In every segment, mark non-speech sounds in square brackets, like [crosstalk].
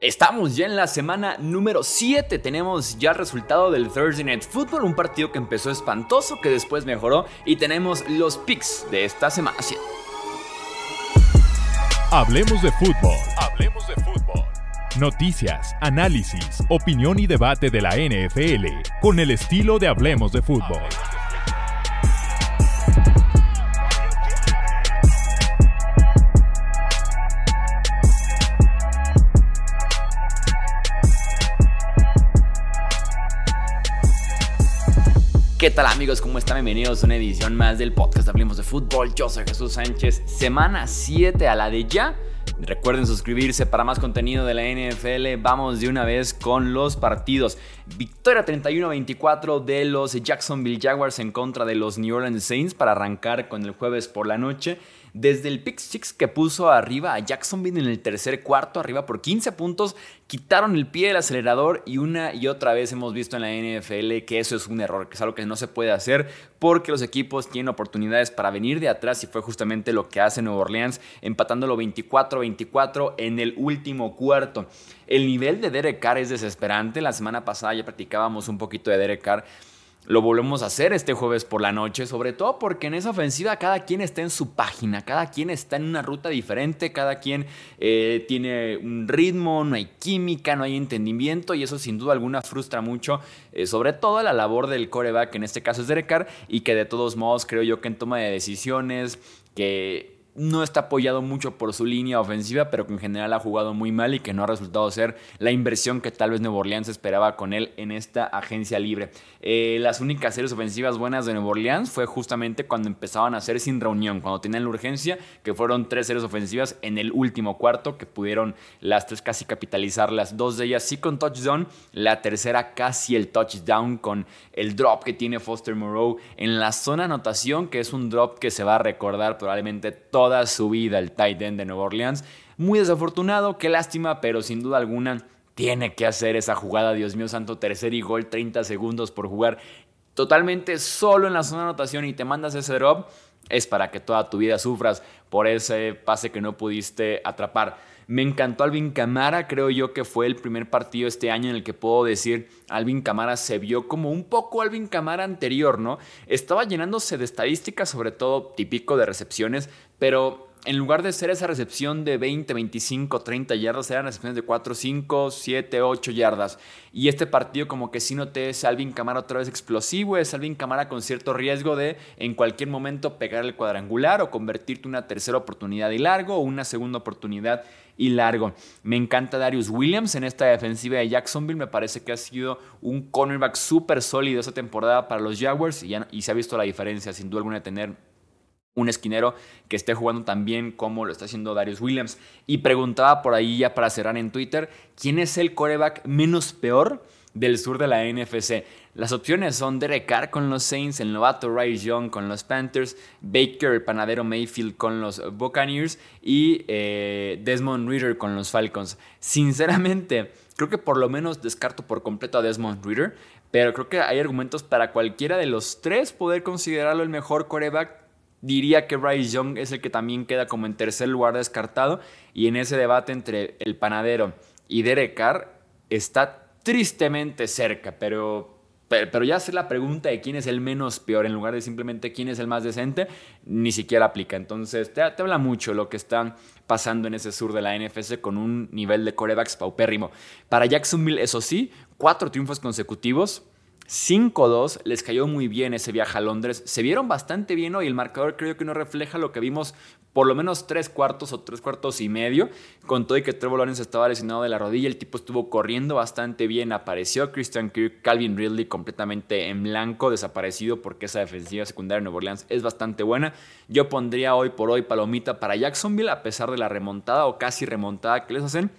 Estamos ya en la semana número 7. Tenemos ya el resultado del Thursday Night Football, un partido que empezó espantoso, que después mejoró, y tenemos los picks de esta semana 7. Hablemos de fútbol. Hablemos de fútbol. Noticias, análisis, opinión y debate de la NFL con el estilo de Hablemos de fútbol. ¿Qué tal amigos? ¿Cómo están? Bienvenidos a una edición más del podcast Hablemos de Fútbol. Yo soy Jesús Sánchez. Semana 7 a la de ya. Recuerden suscribirse para más contenido de la NFL. Vamos de una vez con los partidos. Victoria 31-24 de los Jacksonville Jaguars en contra de los New Orleans Saints para arrancar con el jueves por la noche desde el pick six que puso arriba a Jacksonville en el tercer cuarto, arriba por 15 puntos, quitaron el pie del acelerador y una y otra vez hemos visto en la NFL que eso es un error, que es algo que no se puede hacer porque los equipos tienen oportunidades para venir de atrás y fue justamente lo que hace Nueva Orleans, empatándolo 24-24 en el último cuarto. El nivel de Derek Carr es desesperante. La semana pasada ya practicábamos un poquito de Derek Carr lo volvemos a hacer este jueves por la noche, sobre todo porque en esa ofensiva cada quien está en su página, cada quien está en una ruta diferente, cada quien eh, tiene un ritmo, no hay química, no hay entendimiento y eso sin duda alguna frustra mucho, eh, sobre todo la labor del coreback, en este caso es Derek Carr, y que de todos modos creo yo que en toma de decisiones, que no está apoyado mucho por su línea ofensiva, pero que en general ha jugado muy mal y que no ha resultado ser la inversión que tal vez Nuevo Orleans esperaba con él en esta agencia libre. Eh, las únicas series ofensivas buenas de Nuevo Orleans fue justamente cuando empezaban a hacer sin reunión, cuando tenían la urgencia, que fueron tres series ofensivas en el último cuarto, que pudieron las tres casi capitalizar, las dos de ellas sí con touchdown, la tercera casi el touchdown con el drop que tiene Foster Moreau en la zona anotación, que es un drop que se va a recordar probablemente todo toda su vida el tight end de Nueva Orleans. Muy desafortunado, qué lástima, pero sin duda alguna tiene que hacer esa jugada, Dios mío santo, tercer y gol, 30 segundos por jugar totalmente solo en la zona de anotación y te mandas ese drop, es para que toda tu vida sufras por ese pase que no pudiste atrapar. Me encantó Alvin Camara, creo yo que fue el primer partido este año en el que puedo decir Alvin Camara se vio como un poco Alvin Camara anterior, ¿no? Estaba llenándose de estadísticas, sobre todo típico de recepciones, pero en lugar de ser esa recepción de 20, 25, 30 yardas, eran recepciones de 4, 5, 7, 8 yardas. Y este partido como que sí noté es Alvin Camara otra vez explosivo, es Alvin Camara con cierto riesgo de en cualquier momento pegar el cuadrangular o convertirte una tercera oportunidad y largo o una segunda oportunidad y largo. Me encanta Darius Williams en esta defensiva de Jacksonville, me parece que ha sido un cornerback súper sólido esta temporada para los Jaguars y, y se ha visto la diferencia sin duda alguna de tener un esquinero que esté jugando tan bien como lo está haciendo Darius Williams. Y preguntaba por ahí ya para cerrar en Twitter, ¿quién es el coreback menos peor del sur de la NFC? Las opciones son Derek Carr con los Saints, el novato Ray Young con los Panthers, Baker, el panadero Mayfield con los Buccaneers y eh, Desmond Reader con los Falcons. Sinceramente, creo que por lo menos descarto por completo a Desmond Reader, pero creo que hay argumentos para cualquiera de los tres poder considerarlo el mejor coreback Diría que Bryce Young es el que también queda como en tercer lugar descartado. Y en ese debate entre el panadero y Derek Carr está tristemente cerca. Pero, pero, ya hacer la pregunta de quién es el menos peor en lugar de simplemente quién es el más decente, ni siquiera aplica. Entonces te, te habla mucho lo que está pasando en ese sur de la NFC con un nivel de corebacks paupérrimo. Para Jacksonville, eso sí, cuatro triunfos consecutivos 5-2, les cayó muy bien ese viaje a Londres. Se vieron bastante bien hoy. El marcador creo que no refleja lo que vimos por lo menos tres cuartos o tres cuartos y medio. Con todo y que Trevor Lawrence estaba lesionado de la rodilla, el tipo estuvo corriendo bastante bien. Apareció Christian Kirk, Calvin Ridley completamente en blanco, desaparecido porque esa defensiva secundaria de Nueva Orleans es bastante buena. Yo pondría hoy por hoy palomita para Jacksonville, a pesar de la remontada o casi remontada que les hacen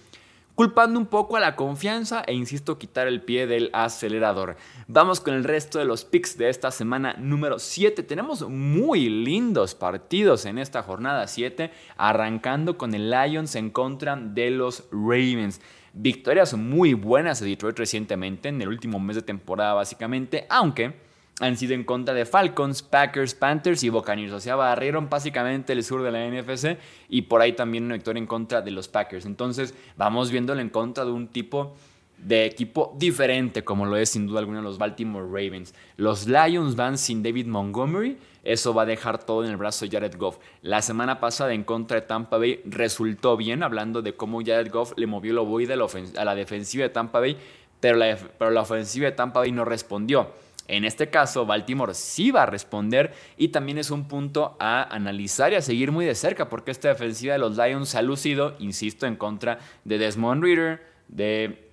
culpando un poco a la confianza e insisto quitar el pie del acelerador. Vamos con el resto de los picks de esta semana número 7. Tenemos muy lindos partidos en esta jornada 7, arrancando con el Lions en contra de los Ravens. Victorias muy buenas de Detroit recientemente, en el último mes de temporada básicamente, aunque han sido en contra de Falcons, Packers, Panthers y Buccaneers. O sea, barrieron básicamente el sur de la NFC y por ahí también una victoria en contra de los Packers. Entonces, vamos viéndolo en contra de un tipo de equipo diferente, como lo es sin duda alguna los Baltimore Ravens. Los Lions van sin David Montgomery, eso va a dejar todo en el brazo de Jared Goff. La semana pasada en contra de Tampa Bay resultó bien, hablando de cómo Jared Goff le movió el ovoide a la defensiva de Tampa Bay, pero la, pero la ofensiva de Tampa Bay no respondió. En este caso, Baltimore sí va a responder y también es un punto a analizar y a seguir muy de cerca porque esta defensiva de los Lions ha lucido, insisto, en contra de Desmond Reader, de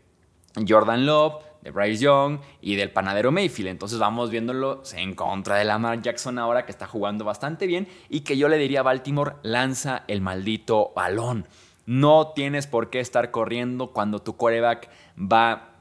Jordan Love, de Bryce Young y del panadero Mayfield. Entonces vamos viéndolo en contra de Lamar Jackson ahora que está jugando bastante bien y que yo le diría a Baltimore, lanza el maldito balón. No tienes por qué estar corriendo cuando tu quarterback va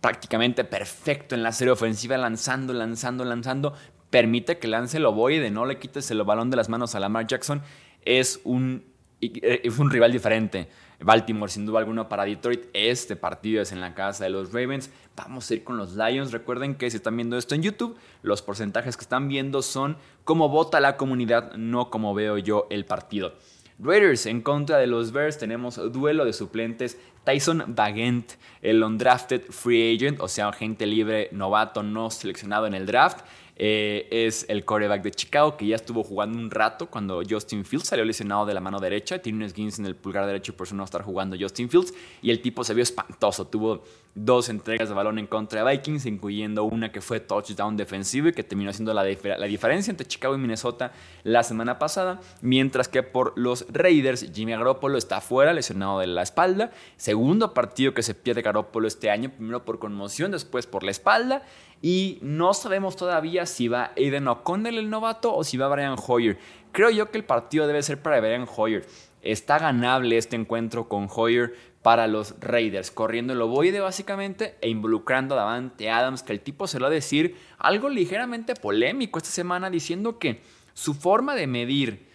prácticamente perfecto en la serie ofensiva, lanzando, lanzando, lanzando. Permite que lance el ovoide, no le quites el balón de las manos a Lamar Jackson. Es un, es un rival diferente. Baltimore, sin duda alguna, para Detroit. Este partido es en la casa de los Ravens. Vamos a ir con los Lions. Recuerden que si están viendo esto en YouTube, los porcentajes que están viendo son como vota la comunidad, no como veo yo el partido. Raiders en contra de los Bears tenemos duelo de suplentes. Tyson Bagent, el undrafted free agent, o sea, agente libre novato no seleccionado en el draft. Eh, es el coreback de Chicago que ya estuvo jugando un rato cuando Justin Fields salió lesionado de la mano derecha. Tiene un esguince en el pulgar derecho y por eso no estar jugando Justin Fields. Y el tipo se vio espantoso. Tuvo dos entregas de balón en contra de Vikings, incluyendo una que fue touchdown defensivo y que terminó siendo la, la diferencia entre Chicago y Minnesota la semana pasada. Mientras que por los Raiders, Jimmy Garoppolo está fuera, lesionado de la espalda. Segundo partido que se pierde Garoppolo este año, primero por conmoción, después por la espalda. Y no sabemos todavía si va Aiden O'Connell el novato o si va Brian Hoyer. Creo yo que el partido debe ser para Brian Hoyer. Está ganable este encuentro con Hoyer para los Raiders, corriendo el ovoide básicamente e involucrando a Davante Adams, que el tipo se lo va a decir algo ligeramente polémico esta semana, diciendo que su forma de medir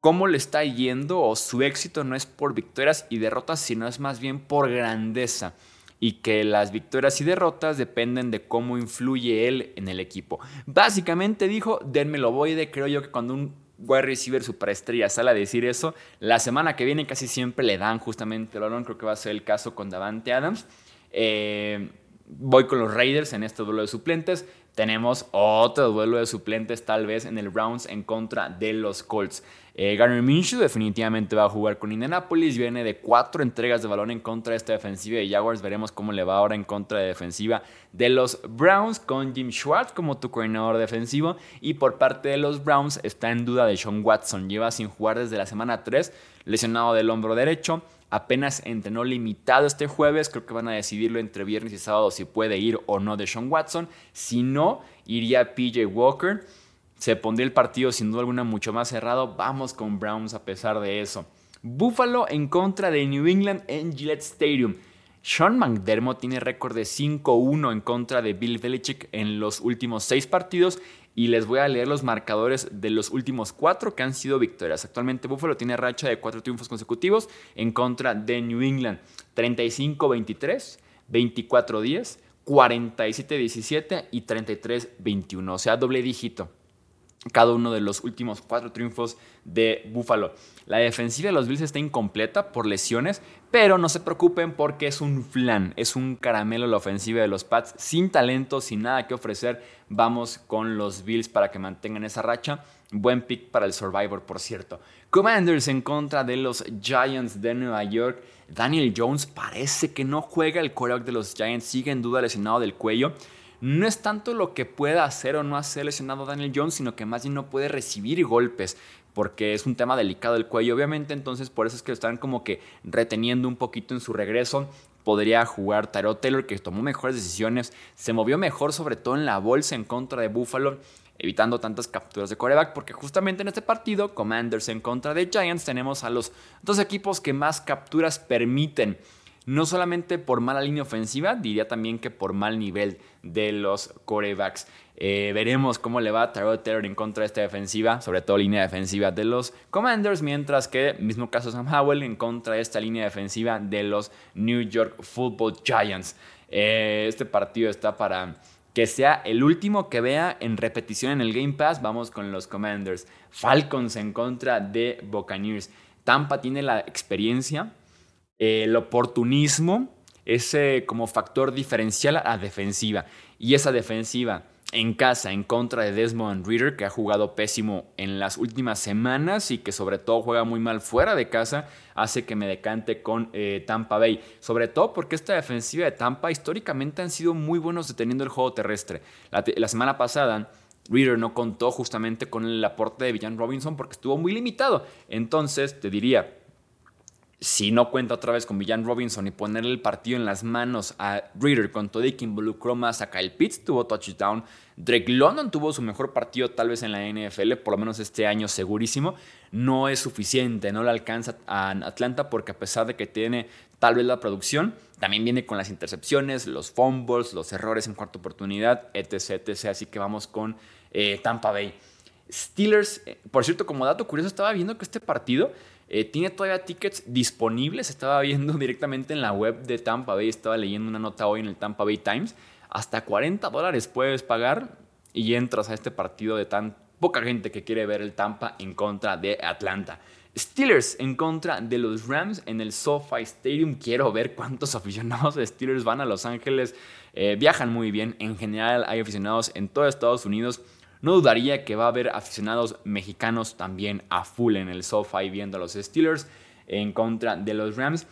cómo le está yendo o su éxito no es por victorias y derrotas, sino es más bien por grandeza y que las victorias y derrotas dependen de cómo influye él en el equipo. Básicamente dijo, denme lo voy de, creo yo que cuando un wide receiver superestrella sale a decir eso, la semana que viene casi siempre le dan justamente el balón, creo que va a ser el caso con Davante Adams. Eh, voy con los Raiders en este duelo de suplentes. Tenemos otro duelo de suplentes tal vez en el Browns en contra de los Colts. Eh, Minshew definitivamente va a jugar con Indianapolis. Viene de cuatro entregas de balón en contra de esta defensiva de Jaguars. Veremos cómo le va ahora en contra de defensiva de los Browns con Jim Schwartz como tu coordinador defensivo. Y por parte de los Browns está en duda de Sean Watson. Lleva sin jugar desde la semana 3, lesionado del hombro derecho apenas entrenó limitado este jueves. Creo que van a decidirlo entre viernes y sábado si puede ir o no de Sean Watson. Si no, iría PJ Walker. Se pondría el partido sin duda alguna mucho más cerrado. Vamos con Browns a pesar de eso. Buffalo en contra de New England en Gillette Stadium. Sean McDermott tiene récord de 5-1 en contra de Bill Belichick en los últimos seis partidos y les voy a leer los marcadores de los últimos cuatro que han sido victorias. Actualmente Buffalo tiene racha de cuatro triunfos consecutivos en contra de New England. 35-23, 24-10, 47-17 y 33-21. O sea, doble dígito cada uno de los últimos cuatro triunfos de Buffalo. La defensiva de los Bills está incompleta por lesiones, pero no se preocupen porque es un flan, es un caramelo la ofensiva de los Pats, sin talento, sin nada que ofrecer. Vamos con los Bills para que mantengan esa racha. Buen pick para el Survivor, por cierto. Commanders en contra de los Giants de Nueva York. Daniel Jones parece que no juega el quarterback de los Giants, sigue en duda lesionado del cuello no es tanto lo que pueda hacer o no hacer lesionado Daniel Jones, sino que más bien no puede recibir golpes porque es un tema delicado del cuello, obviamente, entonces por eso es que lo están como que reteniendo un poquito en su regreso. Podría jugar Tyrod Taylor, que tomó mejores decisiones, se movió mejor, sobre todo en la bolsa en contra de Buffalo, evitando tantas capturas de coreback, porque justamente en este partido, Commanders en contra de Giants, tenemos a los dos equipos que más capturas permiten no solamente por mala línea ofensiva, diría también que por mal nivel de los corebacks. Eh, veremos cómo le va a Tyrod Taylor en contra de esta defensiva, sobre todo línea defensiva de los Commanders, mientras que, mismo caso Sam Howell, en contra de esta línea defensiva de los New York Football Giants. Eh, este partido está para que sea el último que vea en repetición en el Game Pass. Vamos con los Commanders. Falcons en contra de Buccaneers. Tampa tiene la experiencia, el oportunismo, ese como factor diferencial a defensiva. Y esa defensiva en casa en contra de Desmond Reader, que ha jugado pésimo en las últimas semanas y que sobre todo juega muy mal fuera de casa, hace que me decante con eh, Tampa Bay. Sobre todo porque esta defensiva de Tampa históricamente han sido muy buenos deteniendo el juego terrestre. La, semana pasada... Reader no contó justamente con el aporte de Villan Robinson porque estuvo muy limitado. Entonces, te diría, si no cuenta otra vez con Villan Robinson y ponerle el partido en las manos a Reader con todo y que más a Kyle Pitts, tuvo touchdown. Drake London tuvo su mejor partido tal vez en la NFL, por lo menos este año segurísimo. No es suficiente, no le alcanza a Atlanta porque a pesar de que tiene tal vez la producción, también viene con las intercepciones, los fumbles, los errores en cuarta oportunidad, etc. etc. Así que vamos con eh, Tampa Bay. Steelers, eh, por cierto, como dato curioso, estaba viendo que este partido eh, tiene todavía tickets disponibles. Estaba viendo [laughs] directamente en la web de Tampa Bay. Estaba leyendo una nota hoy en el Tampa Bay Times. Hasta 40 dólares puedes pagar y entras a este partido de tan poca gente que quiere ver el Tampa en contra de Atlanta. Steelers en contra de los Rams en el SoFi Stadium. Quiero ver cuántos [laughs] aficionados de Steelers van a Los Ángeles. Eh, viajan muy bien. En general hay aficionados en todo Estados Unidos. No dudaría que va a haber aficionados mexicanos también a full en el SoFi viendo a los Steelers en contra de los Rams.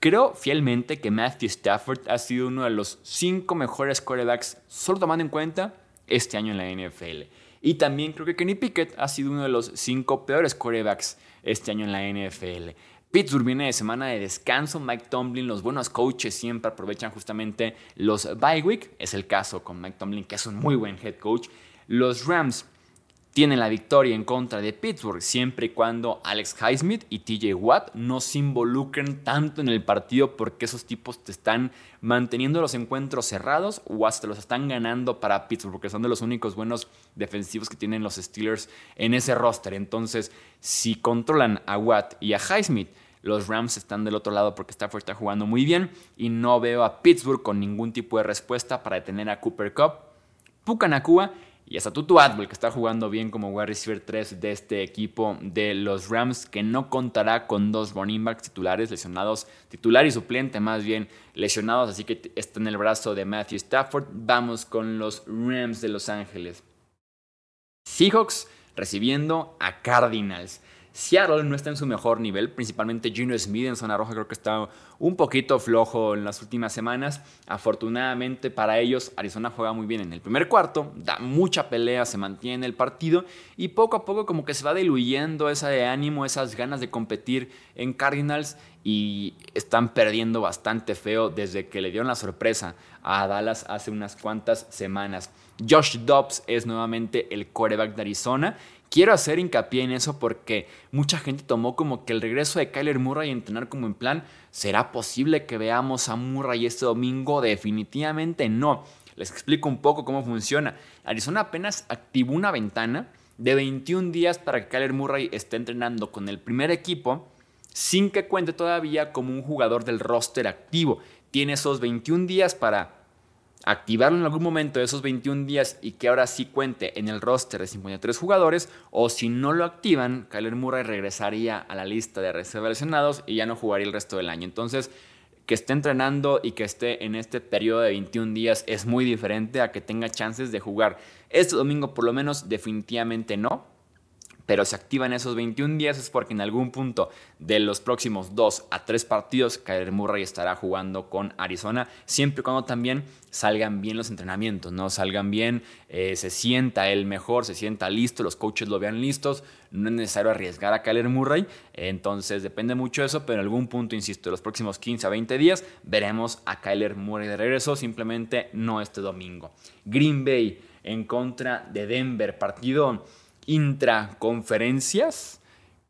Creo fielmente que Matthew Stafford ha sido uno de los cinco mejores quarterbacks, solo tomando en cuenta este año en la NFL. Y también creo que Kenny Pickett ha sido uno de los cinco peores quarterbacks este año en la NFL. Pittsburgh viene de semana de descanso. Mike Tomlin, los buenos coaches siempre aprovechan justamente los bye week. Es el caso con Mike Tomlin, que es un muy buen head coach. Los Rams tienen la victoria en contra de Pittsburgh siempre y cuando Alex Highsmith y TJ Watt no se involucren tanto en el partido porque esos tipos te están manteniendo los encuentros cerrados o hasta los están ganando para Pittsburgh porque son de los únicos buenos defensivos que tienen los Steelers en ese roster. Entonces, si controlan a Watt y a Highsmith, los Rams están del otro lado porque Stafford está jugando muy bien y no veo a Pittsburgh con ningún tipo de respuesta para detener a Cooper Cup. Pucanacua y hasta Tutu Atwell, que está jugando bien como wide receiver 3 de este equipo de los Rams, que no contará con dos running backs titulares lesionados, titular y suplente más bien lesionados, así que está en el brazo de Matthew Stafford. Vamos con los Rams de Los Ángeles. Seahawks recibiendo a Cardinals. Seattle no está en su mejor nivel, principalmente Gino Smith en zona roja creo que está un poquito flojo en las últimas semanas. Afortunadamente para ellos, Arizona juega muy bien en el primer cuarto, da mucha pelea, se mantiene el partido y poco a poco como que se va diluyendo esa de ánimo, esas ganas de competir en Cardinals y están perdiendo bastante feo desde que le dieron la sorpresa a Dallas hace unas cuantas semanas. Josh Dobbs es nuevamente el quarterback de Arizona Quiero hacer hincapié en eso porque mucha gente tomó como que el regreso de Kyler Murray a entrenar como en plan, ¿será posible que veamos a Murray este domingo? Definitivamente no. Les explico un poco cómo funciona. Arizona apenas activó una ventana de 21 días para que Kyler Murray esté entrenando con el primer equipo sin que cuente todavía como un jugador del roster activo. Tiene esos 21 días para activarlo en algún momento de esos 21 días y que ahora sí cuente en el roster de 53 jugadores, o si no lo activan, Kyler Murray regresaría a la lista de reserva lesionados y ya no jugaría el resto del año. Entonces, que esté entrenando y que esté en este periodo de 21 días es muy diferente a que tenga chances de jugar. Este domingo por lo menos definitivamente no pero se activan esos 21 días es porque en algún punto de los próximos 2 a 3 partidos Kyler Murray estará jugando con Arizona, siempre y cuando también salgan bien los entrenamientos, no salgan bien, eh, se sienta él mejor, se sienta listo, los coaches lo vean listos, no es necesario arriesgar a Kyler Murray, entonces depende mucho de eso, pero en algún punto, insisto, los próximos 15 a 20 días veremos a Kyler Murray de regreso, simplemente no este domingo. Green Bay en contra de Denver, partido intraconferencias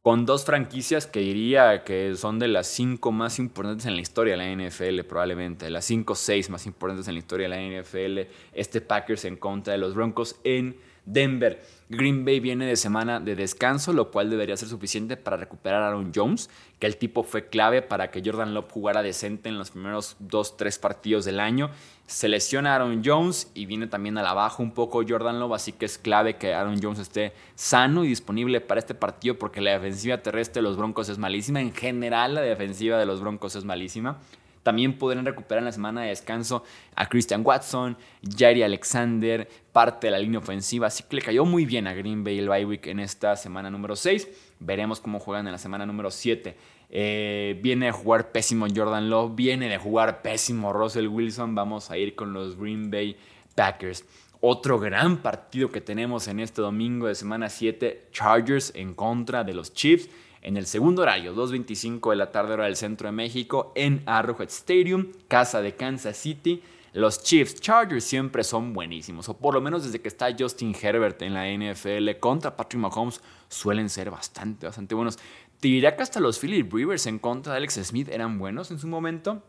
con dos franquicias que diría que son de las cinco más importantes en la historia de la NFL, probablemente, las cinco o seis más importantes en la historia de la NFL. Este Packers en contra de los Broncos en Denver. Green Bay viene de semana de descanso, lo cual debería ser suficiente para recuperar a Aaron Jones, que el tipo fue clave para que Jordan Love jugara decente en los primeros 2-3 partidos del año. Se lesiona Aaron Jones y viene también a la baja un poco Jordan Love, así que es clave que Aaron Jones esté sano y disponible para este partido porque la defensiva terrestre de los Broncos es malísima. En general, la defensiva de los Broncos es malísima. También podrán recuperar en la semana de descanso a Christian Watson, Jairi Alexander, parte de la línea ofensiva. Así que le cayó muy bien a Green Bay el bye week en esta semana número 6. Veremos cómo juegan en la semana número 7. Eh, viene de jugar pésimo Jordan Love, viene de jugar pésimo Russell Wilson. Vamos a ir con los Green Bay Packers. Otro gran partido que tenemos en este domingo de semana 7, Chargers en contra de los Chiefs en el segundo horario, 2.25 de la tarde hora del centro de México, en Arrowhead Stadium, casa de Kansas City. Los Chiefs Chargers siempre son buenísimos, o por lo menos desde que está Justin Herbert en la NFL contra Patrick Mahomes, suelen ser bastante, bastante buenos. Te diría que hasta los Philip Rivers en contra de Alex Smith eran buenos en su momento.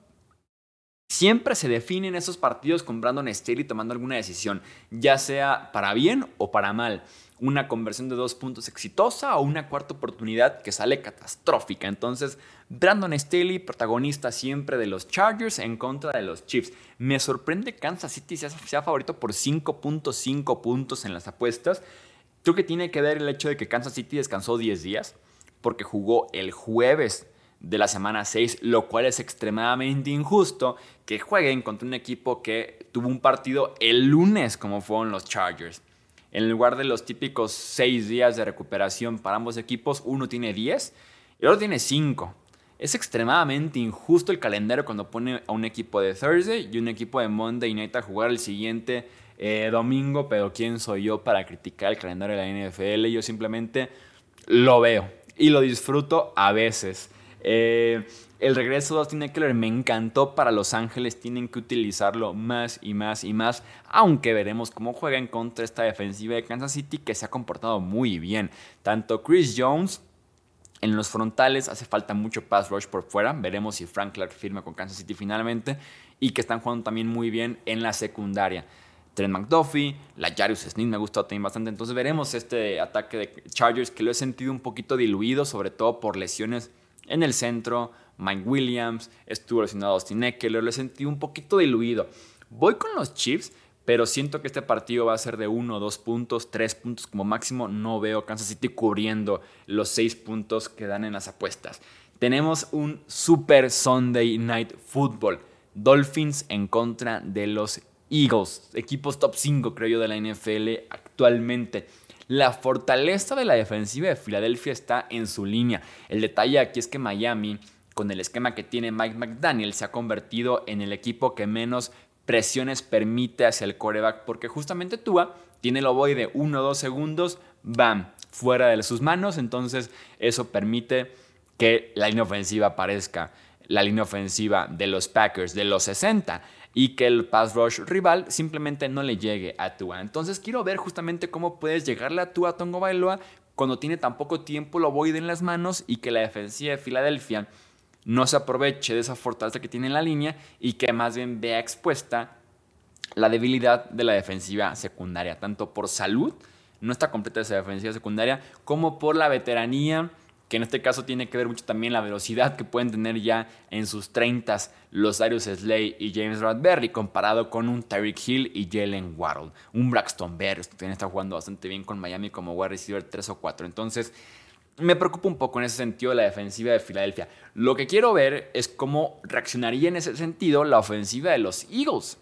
Siempre se definen esos partidos con Brandon Staley tomando alguna decisión, ya sea para bien o para mal una conversión de dos puntos exitosa o una cuarta oportunidad que sale catastrófica. Entonces, Brandon Staley, protagonista siempre de los Chargers en contra de los Chiefs. Me sorprende Kansas City sea, favorito por 5.5 puntos en las apuestas. Creo que tiene que ver el hecho de que Kansas City descansó 10 días porque jugó el jueves de la semana 6, lo cual es extremadamente injusto que jueguen contra un equipo que tuvo un partido el lunes como fueron los Chargers. En lugar de los típicos seis días de recuperación para ambos equipos, uno tiene 10 y el otro tiene 5. Es extremadamente injusto el calendario cuando pone a un equipo de Thursday y un equipo de Monday Night a jugar el siguiente eh, domingo, pero ¿quién soy yo para criticar el calendario de la NFL? Yo simplemente lo veo y lo disfruto a veces. Eh, el regreso de Austin Eckler me encantó para Los Ángeles. Tienen que utilizarlo más y más y más. Aunque veremos cómo juegan contra esta defensiva de Kansas City que se ha comportado muy bien. Tanto Chris Jones en los frontales hace falta mucho pass rush por fuera. Veremos si Frank Clark firma con Kansas City finalmente. Y que están jugando también muy bien en la secundaria. Trent McDuffie, la Jarius Smith me ha gustado también bastante. Entonces veremos este ataque de Chargers que lo he sentido un poquito diluido, sobre todo por lesiones en el centro, Mike Williams, estuvo lesionado Austin Eckler, lo sentido un poquito diluido. Voy con los Chiefs, pero siento que este partido va a ser de uno, dos puntos, tres puntos como máximo. No veo Kansas City cubriendo los seis puntos que dan en las apuestas. Tenemos un Super Sunday Night Football. Dolphins en contra de los Eagles, equipos top 5 creo yo de la NFL actualmente. La fortaleza de la defensiva de Filadelfia está en su línea. El detalle aquí es que Miami con el esquema que tiene Mike McDaniel, se ha convertido en el equipo que menos presiones permite hacia el coreback, porque justamente Tua tiene el ovoide de 1 o 2 segundos, bam, fuera de sus manos, entonces eso permite que la línea ofensiva aparezca la línea ofensiva de los Packers de los 60 y que el pass rush rival simplemente no le llegue a Tua. Entonces quiero ver justamente cómo puedes llegarle a Tua Tongo Bailoa cuando tiene tan poco tiempo el ovoide en las manos y que la defensiva de Filadelfia no se aproveche de esa fortaleza que tiene en la línea y que más bien vea expuesta la debilidad de la defensiva secundaria, tanto por salud, no está completa esa defensiva secundaria, como por la veteranía, que en este caso tiene que ver mucho también la velocidad que pueden tener ya en sus 30 los Darius Slay y James Radberry, comparado con un Tyreek Hill y Jalen Waddle. Un Braxton Berrios que también está jugando bastante bien con Miami como wide receiver 3 o 4. Entonces, me preocupa un poco en ese sentido la defensiva de Filadelfia. Lo que quiero ver es cómo reaccionaría en ese sentido la ofensiva de los Eagles.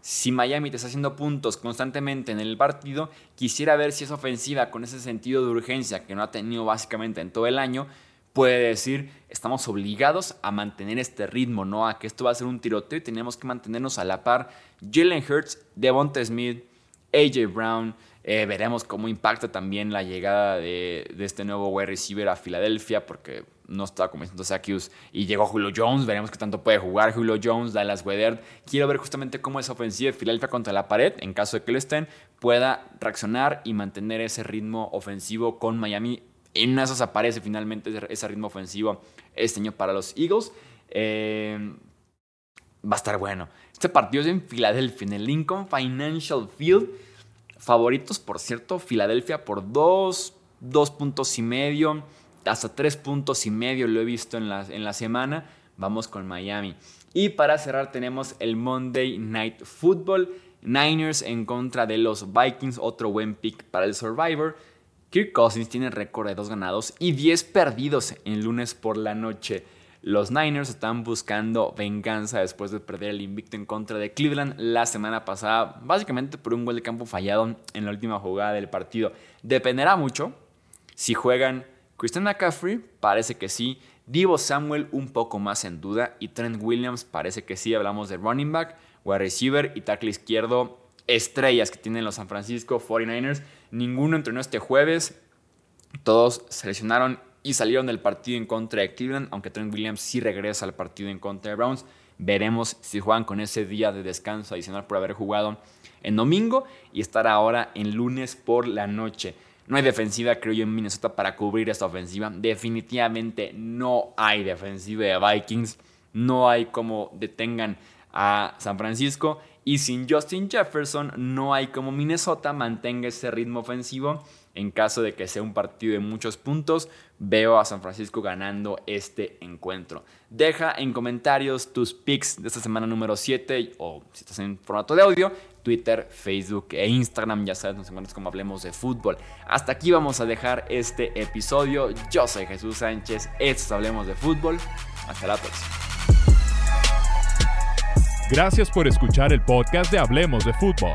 Si Miami te está haciendo puntos constantemente en el partido, quisiera ver si esa ofensiva con ese sentido de urgencia que no ha tenido básicamente en todo el año, puede decir, estamos obligados a mantener este ritmo, ¿no? A que esto va a ser un tiroteo y tenemos que mantenernos a la par. Jalen Hurts, Devonta Smith, AJ Brown, eh, veremos cómo impacta también la llegada de, este nuevo wide receiver a Filadelfia, porque no estaba comenzando Zacchaeus y llegó Julio Jones. Veremos qué tanto puede jugar Julio Jones, Dallas Weather. Quiero ver justamente cómo esa ofensiva de Filadelfia contra la pared, en caso de que lo estén, pueda reaccionar y mantener ese ritmo ofensivo con Miami. En una de esas aparece finalmente ese ritmo ofensivo este año para los Eagles. Eh, va a estar bueno. Este partido es en Filadelfia, en el Lincoln Financial Field. Favoritos, por cierto, Filadelfia por 2, 2 puntos y medio, hasta 3 puntos y medio lo he visto en la, en la semana. Vamos con Miami. Y para cerrar tenemos el Monday Night Football. Niners en contra de los Vikings, otro buen pick para el Survivor. Kirk Cousins tiene récord de 2 ganados y 10 perdidos en lunes por la noche. Los Niners están buscando venganza después de perder el invicto en contra de Cleveland la semana pasada, básicamente por un gol de campo fallado en la última jugada del partido. Dependerá mucho si juegan Christian McCaffrey, parece que sí. Divo Samuel un poco más en duda y Trent Williams parece que sí. Hablamos de running back, wide receiver y tackle izquierdo, estrellas que tienen los San Francisco 49ers. Ninguno entrenó este jueves. Todos seleccionaron y salieron del partido en contra de Cleveland, aunque Trent Williams sí regresa al partido en contra de Browns. Veremos si juegan con ese día de descanso adicional por haber jugado en domingo y estar ahora en lunes por la noche. No hay defensiva, creo yo, en Minnesota para cubrir esta ofensiva. Definitivamente no hay defensiva de Vikings. No hay como detengan a San Francisco. Y sin Justin Jefferson, no hay como Minnesota mantenga ese ritmo ofensivo en caso de que sea un partido de muchos puntos, veo a San Francisco ganando este encuentro. Deja en comentarios tus picks de esta semana número 7 o si estás en formato de audio, Twitter, Facebook e Instagram. Ya sabes, nos encuentras como hablemos de fútbol. Hasta aquí vamos a dejar este episodio. Yo soy Jesús Sánchez, esto es Hablemos de Fútbol. Hasta la próxima. Gracias por escuchar el podcast de Hablemos de Fútbol.